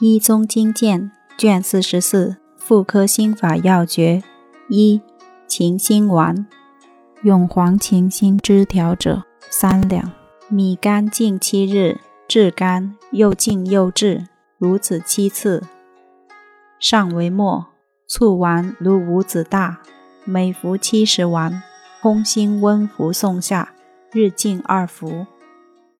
《医宗经鉴》卷四十四《妇科心法要诀》一秦心丸，用黄芩心枝条者三两，米干浸七日，炙干，又浸又治，如此七次。上为末，醋丸如五子大，每服七十丸，空心温服送下，日进二服。